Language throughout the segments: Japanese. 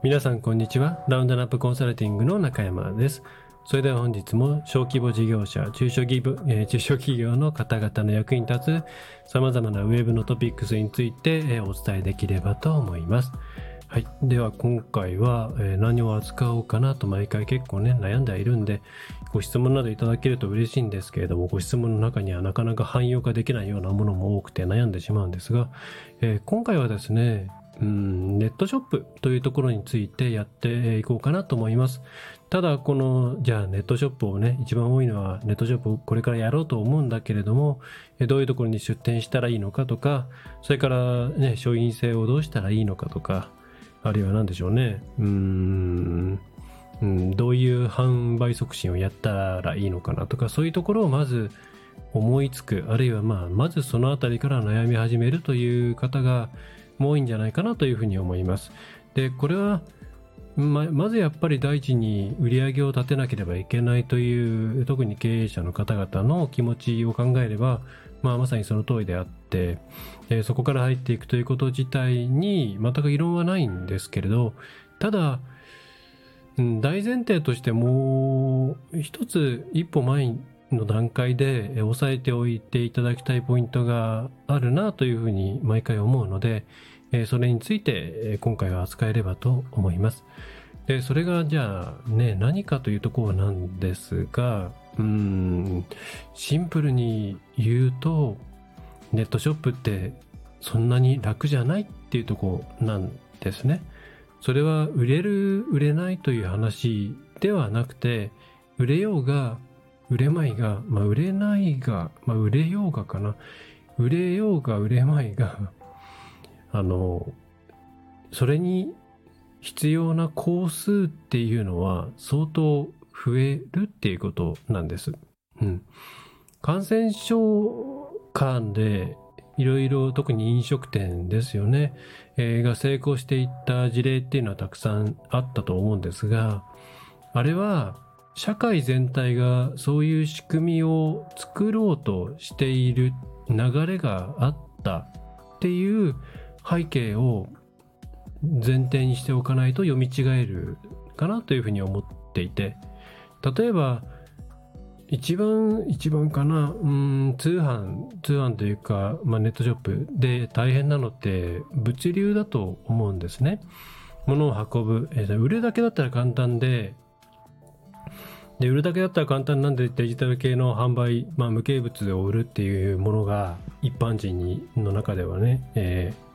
皆さんこんにちは。ラウンドナップコンサルティングの中山です。それでは本日も小規模事業者、中小企業,、えー中小企業の方々の役に立つ様々なウェブのトピックスについて、えーお伝えできればと思います。はい。では今回は、えー何を扱おうかなと毎回結構ね、悩んではいるんで、ご質問などいただけると嬉しいんですけれども、ご質問の中にはなかなか汎用化できないようなものも多くて悩んでしまうんですが、え今回はですね、うんネットショップというところについてやっていこうかなと思います。ただ、この、じゃあネットショップをね、一番多いのはネットショップをこれからやろうと思うんだけれども、どういうところに出店したらいいのかとか、それからね、商品性をどうしたらいいのかとか、あるいは何でしょうね、うん、うん、どういう販売促進をやったらいいのかなとか、そういうところをまず思いつく、あるいはまあ、まずそのあたりから悩み始めるという方が多いんじゃないかなというふうに思います。で、これは、ままずやっぱり第一に売り上げを立てなければいけないという特に経営者の方々の気持ちを考えれば、まあ、まさにその通りであって、えーそこから入っていくということ自体に全く異論はないんですけれどただ、大前提としてもう一つ一歩前の段階で押さえておいていただきたいポイントがあるなというふうに毎回思うので、えそれについて今回は扱えればと思います。で、それがじゃあね、何かというところなんですが、うん、シンプルに言うと、ネットショップってそんなに楽じゃないっていうところなんですね。それは売れる、売れないという話ではなくて、売れようが、売れまいが、まあ売れないが、まあ売れようがかな。売れようが売れまいが、あの、それに必要な工数っていうのは相当増えるっていうことなんです。うん。感染症間でいろいろ特に飲食店ですよね、えーが成功していった事例っていうのはたくさんあったと思うんですが、あれは社会全体がそういう仕組みを作ろうとしている流れがあったっていう背景を前提にしておかないと読み違えるかなというふうに思っていて例えば一番一番かなうん通販通販というか、まあ、ネットショップで大変なのって物流だと思うんですね。物を運ぶ、えー売るだけだったら簡単でで売るだけだったら簡単なんでデジタル系の販売、まあ、無形物を売るっていうものが一般人にの中ではね、えー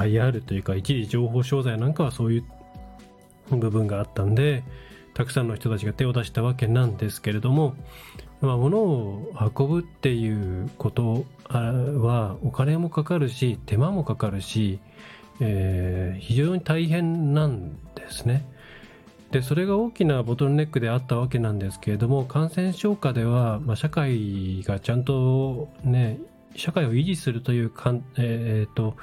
流行るというか一時情報商材なんかはそういう部分があったんでたくさんの人たちが手を出したわけなんですけれども、まあ、物を運ぶっていうことはお金もかかるし手間もかかるし、えー非常に大変なんですね。でそれが大きなボトルネックであったわけなんですけれども感染症下では、まあ、社会がちゃんとね社会を維持するというかん、えーと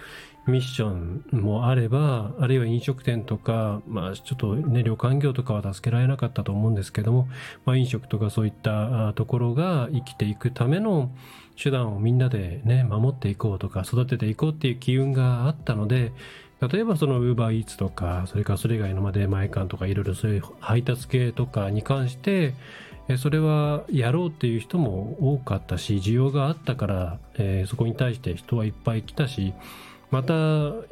ミッションもあればあるいは飲食店とか、まあ、ちょっとね旅館業とかは助けられなかったと思うんですけども、まあ、飲食とかそういったところが生きていくための手段をみんなでね守っていこうとか育てていこうっていう機運があったので例えばその UberEats とかそれからそれ以外のまあ出前館とかいろいろそういう配達系とかに関してえそれはやろうっていう人も多かったし需要があったから、えそこに対して人はいっぱい来たしまた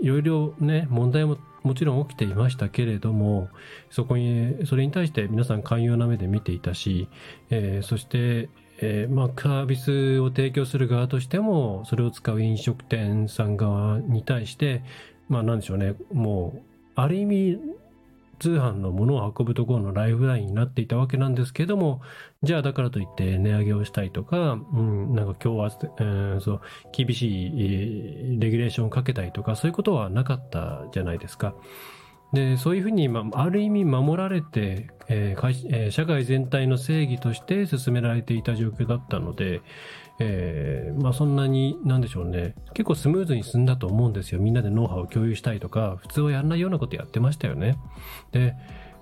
いろいろね問題ももちろん起きていましたけれどもそこにそれに対して皆さん寛容な目で見ていたし、えそして、えまあ、サービスを提供する側としてもそれを使う飲食店さん側に対してまあなんでしょうねもうある意味通販のものを運ぶところのライフラインになっていたわけなんですけどもじゃあだからといって値上げをしたいとか、うん、なんか今日は、えーそう厳しい、レギュレーションをかけたりとかそういうことはなかったじゃないですか。でそういうふうに、まあ、ある意味守られて、えー会えー社会全体の正義として進められていた状況だったので、えーまあ、そんなになんでしょうね結構スムーズに進んだと思うんですよみんなでノウハウを共有したりとか普通はやらないようなことやってましたよね。で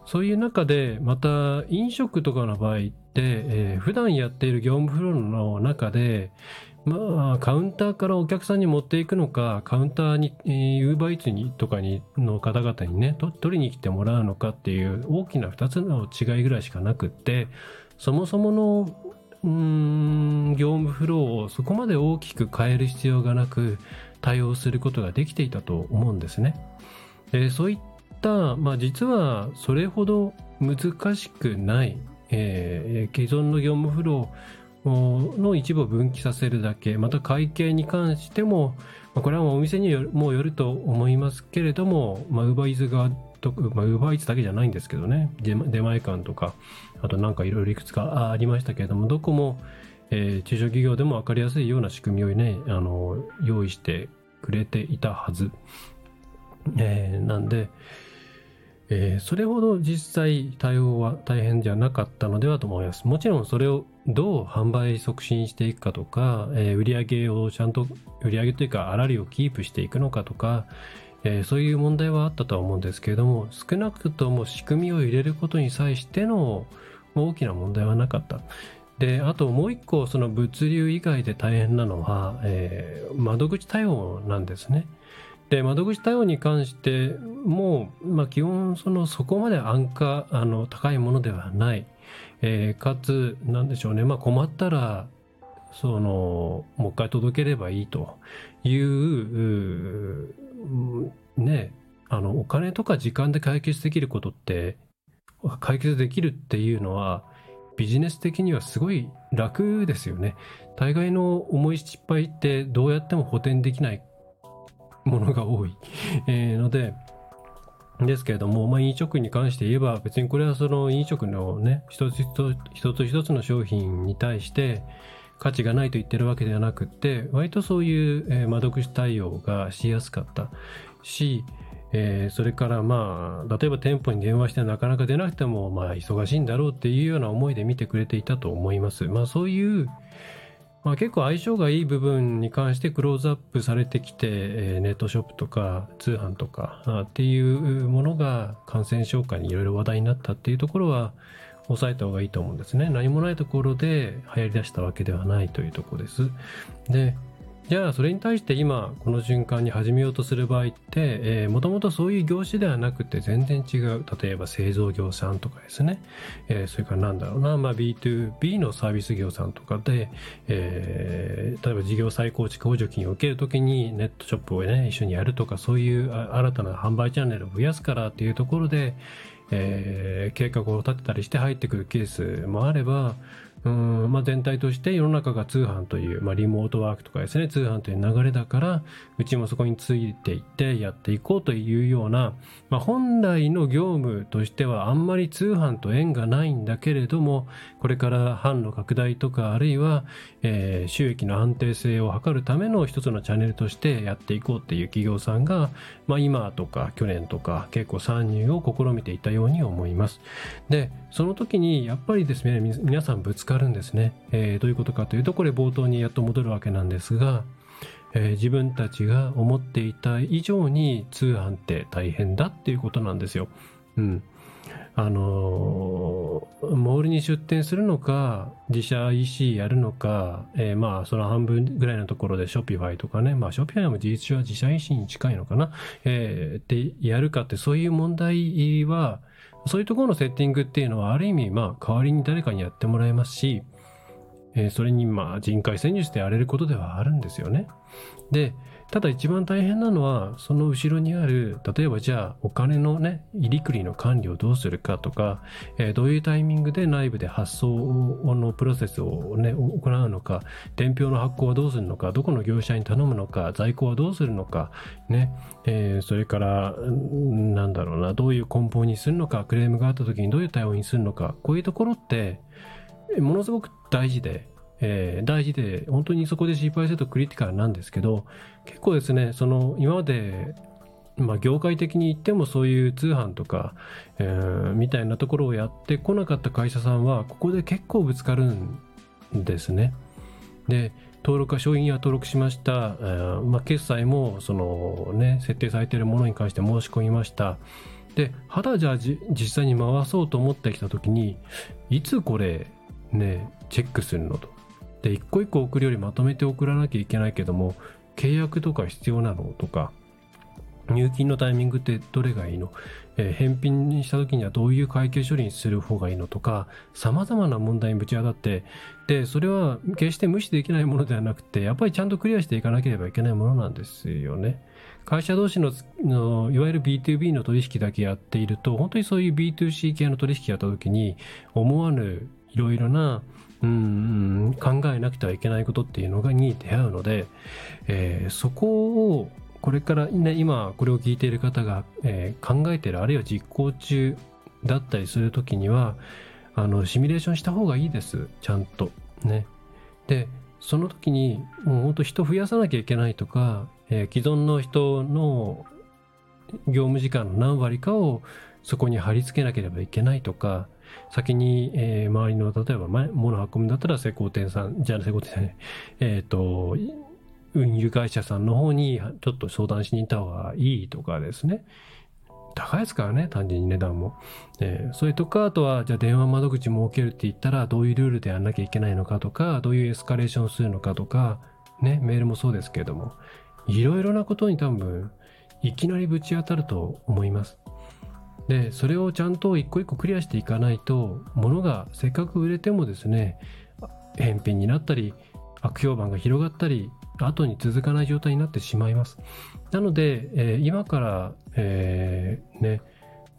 そういう中でまた飲食とかの場合って、えー普段やっている業務フローの中でまあ、カウンターからお客さんに持っていくのか、カウンターに、ウーバーイーツにとかにの方々にね、取りに来てもらうのかっていう大きな2つの違いぐらいしかなくって、そもそもの業務フローをそこまで大きく変える必要がなく対応することができていたと思うんですね。でそういった、まあ、実はそれほど難しくない、えー、既存の業務フローの一部を分岐させるだけ、また会計に関しても、これはお店にもよると思いますけれども、まあ、ウーバーイーツ側と、まあ、ウーバーイーツだけじゃないんですけどね、出前館とか、あとなんかいろいろいくつかありましたけれども、どこも、えー、中小企業でも分かりやすいような仕組みをね、あの、用意してくれていたはず。えー、なんで、えー、それほど実際対応は大変じゃなかったのではと思います。もちろんそれをどう販売促進していくかとか、えー、売上をちゃんと、売上というか、粗利をキープしていくのかとか、えー、そういう問題はあったとは思うんですけれども、少なくとも仕組みを入れることに際しての大きな問題はなかった。で、あともう一個、その物流以外で大変なのは、えー、窓口対応なんですね。で窓口対応に関しても、まあ、基本そのそこまで安価あの高いものではない、えー、かつ何でしょうね、まあ、困ったらそのもう一回届ければいいというねあのお金とか時間で解決できることって解決できるっていうのはビジネス的にはすごい楽ですよね。大概の重い失敗ってどうやっても補填できないものが多い、えー、ので、ですけれども、まあ、飲食に関して言えば、別にこれはその飲食のね、一つ一つ一つの商品に対して価値がないと言ってるわけではなくて、割とそういう窓口対応がしやすかったし、えー、それからまあ、例えば店舗に電話してなかなか出なくても、まあ、忙しいんだろうっていうような思いで見てくれていたと思います。まあ、そういう、まあ、結構相性がいい部分に関してクローズアップされてきて、えー、ネットショップとか通販とかあっていうものが感染症下にいろいろ話題になったっていうところは抑えた方がいいと思うんですね。何もないところで流行りだしたわけではないというところです。で、じゃあそれに対して今この瞬間に始めようとする場合ってもともとそういう業種ではなくて全然違う。例えば製造業さんとかですね、えー、それからなんだろうな、まあ、B2B のサービス業さんとかで、えー、例えば事業再構築補助金を受けるときにネットショップをね一緒にやるとかそういう新たな販売チャンネルを増やすからっていうところで、えー、計画を立てたりして入ってくるケースもあればうんまあ、全体として世の中が通販という、まあ、リモートワークとかですね通販という流れだからうちもそこについていってやっていこうというような、まあ、本来の業務としてはあんまり通販と縁がないんだけれどもこれから販路拡大とかあるいは、えー、収益の安定性を図るための一つのチャンネルとしてやっていこうっていう企業さんが、まあ、今とか去年とか結構参入を試みていたように思います。でその時にやっぱりですね皆さんぶつかるんですね、えー、どういうことかというとこれ冒頭にやっと戻るわけなんですが、えー、自分たちが思っていた以上に通販って大変だっていうことなんですよ。うん。あのー、モールに出店するのか、自社 EC やるのか、えー、まあ、その半分ぐらいのところで Shopify とかね、まあ、 Shopify も事実上は自社 EC に近いのかな、えー、ってやるかって、そういう問題は、そういうところのセッティングっていうのは、ある意味、まあ、代わりに誰かにやってもらえますし、えー、それに、まあ、人海戦術でやれることではあるんですよね。で、ただ一番大変なのは、その後ろにある、例えばじゃあお金のね、入りくりの管理をどうするかとか、えー、どういうタイミングで内部で発送のプロセスをね、行うのか、伝票の発行はどうするのか、どこの業者に頼むのか、在庫はどうするのか、ね、えー、それから、なんだろうな、どういう梱包にするのか、クレームがあった時にどういう対応にするのか、こういうところって、ものすごく大事で、えー、大事で、本当にそこで失敗するとクリティカルなんですけど、結構ですね、その今まで、まあ、業界的に言ってもそういう通販とか、えー、みたいなところをやってこなかった会社さんは、ここで結構ぶつかるんですね。で、登録は商品は登録しました。えー、まあ、決済も、そのね、設定されているものに関して申し込みました。で、肌じゃあ実際に回そうと思ってきたときに、いつこれ、ね、チェックするのと。で一個一個送るよりまとめて送らなきゃいけないけども契約とか必要なのとか入金のタイミングってどれがいいの、えー、返品した時にはどういう会計処理にする方がいいのとか様々な問題にぶち当たってでそれは決して無視できないものではなくてやっぱりちゃんとクリアしていかなければいけないものなんですよね。会社同士ののいわゆる B2B の取引だけやっていると本当にそういう B2C 系の取引やった時に思わぬいろいろなうん考えなくてはいけないことっていうのがに出会うので、えー、そこをこれから、ね、今これを聞いている方が、えー、考えてるあるいは実行中だったりする時にはあのシミュレーションした方がいいですちゃんと。ね。でその時にもう本当人増やさなきゃいけないとか、えー、既存の人の業務時間の何割かをそこに貼り付けなければいけないとか先に、えー、周りの例えば物運ぶんだったら施工店さんじゃあ施工店さんえっ、ー、と運輸会社さんの方にちょっと相談しに行った方がいいとかですね。高いですからね、単純に値段も。えー、それとか、あとは、じゃあ電話窓口設けるって言ったら、どういうルールでやんなきゃいけないのかとか、どういうエスカレーションするのかとか、ね、メールもそうですけれども、いろいろなことに多分、いきなりぶち当たると思います。で、それをちゃんと一個一個クリアしていかないと、物がせっかく売れてもですね、返品になったり、悪評判が広がったり、後に続かない状態になってしまいます。なので、えー、今から、えー、ね、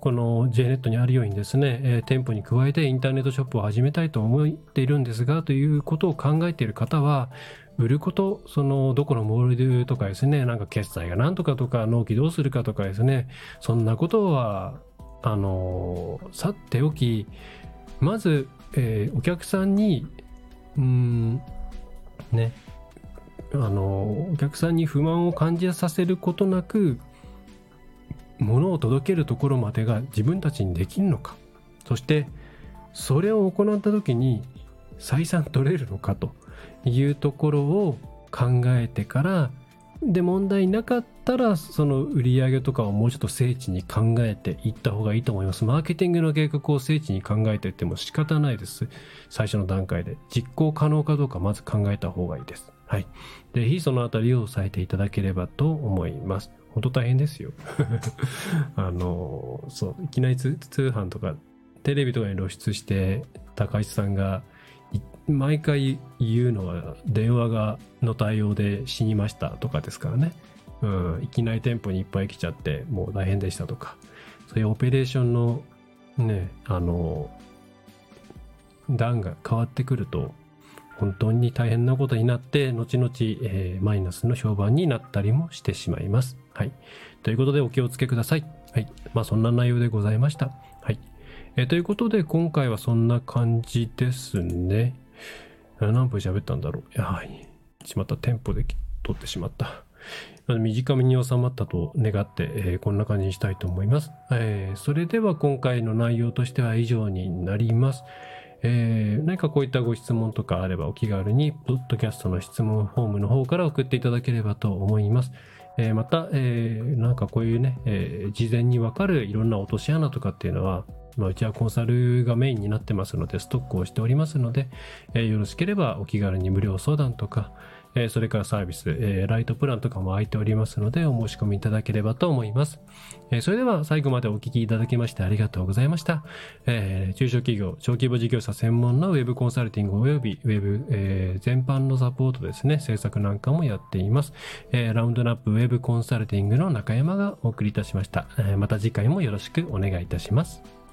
この JNET にあるようにですね、えー、店舗に加えてインターネットショップを始めたいと思っているんですが、ということを考えている方は、売ること、その、どこのモールとかですね、なんか決済がなんとかとか、納期どうするかとかですね、そんなことは、あの、去っておき、まず、えー、お客さんに、うん、ね、あのお客さんに不満を感じさせることなく物を届けるところまでが自分たちにできるのか。そしてそれを行った時に採算取れるのかというところを考えてからで問題なかったたらその売り上げとかをもうちょっと精緻に考えていった方がいいと思いますマーケティングの計画を精緻に考えていっても仕方ないです最初の段階で実行可能かどうかまず考えた方がいいですはい。ぜひそのあたりを押さえていただければと思います。本当大変ですよ。あの、そう、いきなり通販とか、テレビとかに露出して、高市さんが、毎回言うのは、電話が、の対応で死にましたとかですからね。うん、いきなり店舗にいっぱい来ちゃって、もう大変でしたとか、そういうオペレーションの、ね、あの、段が変わってくると、本当に大変なことになって、後々、えー、マイナスの評判になったりもしてしまいます。はい。ということでお気をつけください。はい。まあそんな内容でございました。はい。えー、ということで今回はそんな感じですね。何分喋ったんだろう。や、はい。しまった。テンポで撮ってしまった。短めに収まったと願って、えー、こんな感じにしたいと思います、えー。それでは今回の内容としては以上になります。えー、何かこういったご質問とかあればお気軽に、ポッドキャストの質問フォームの方から送っていただければと思います。えー、また、えー、なんかこういうね、えー、事前にわかるいろんな落とし穴とかっていうのは、まあ、うちはコンサルがメインになってますので、ストックをしておりますので、えー、よろしければお気軽に無料相談とか、えそれからサービス、えライトプランとかも空いておりますので、お申し込みいただければと思います。えそれでは最後までお聞きいただきましてありがとうございました。え中小企業、小規模事業者専門のウェブコンサルティング及びウェブ、え全般のサポートですね、制作なんかもやっています。えラウンドナップウェブコンサルティングの中山がお送りいたしました。えまた次回もよろしくお願いいたします。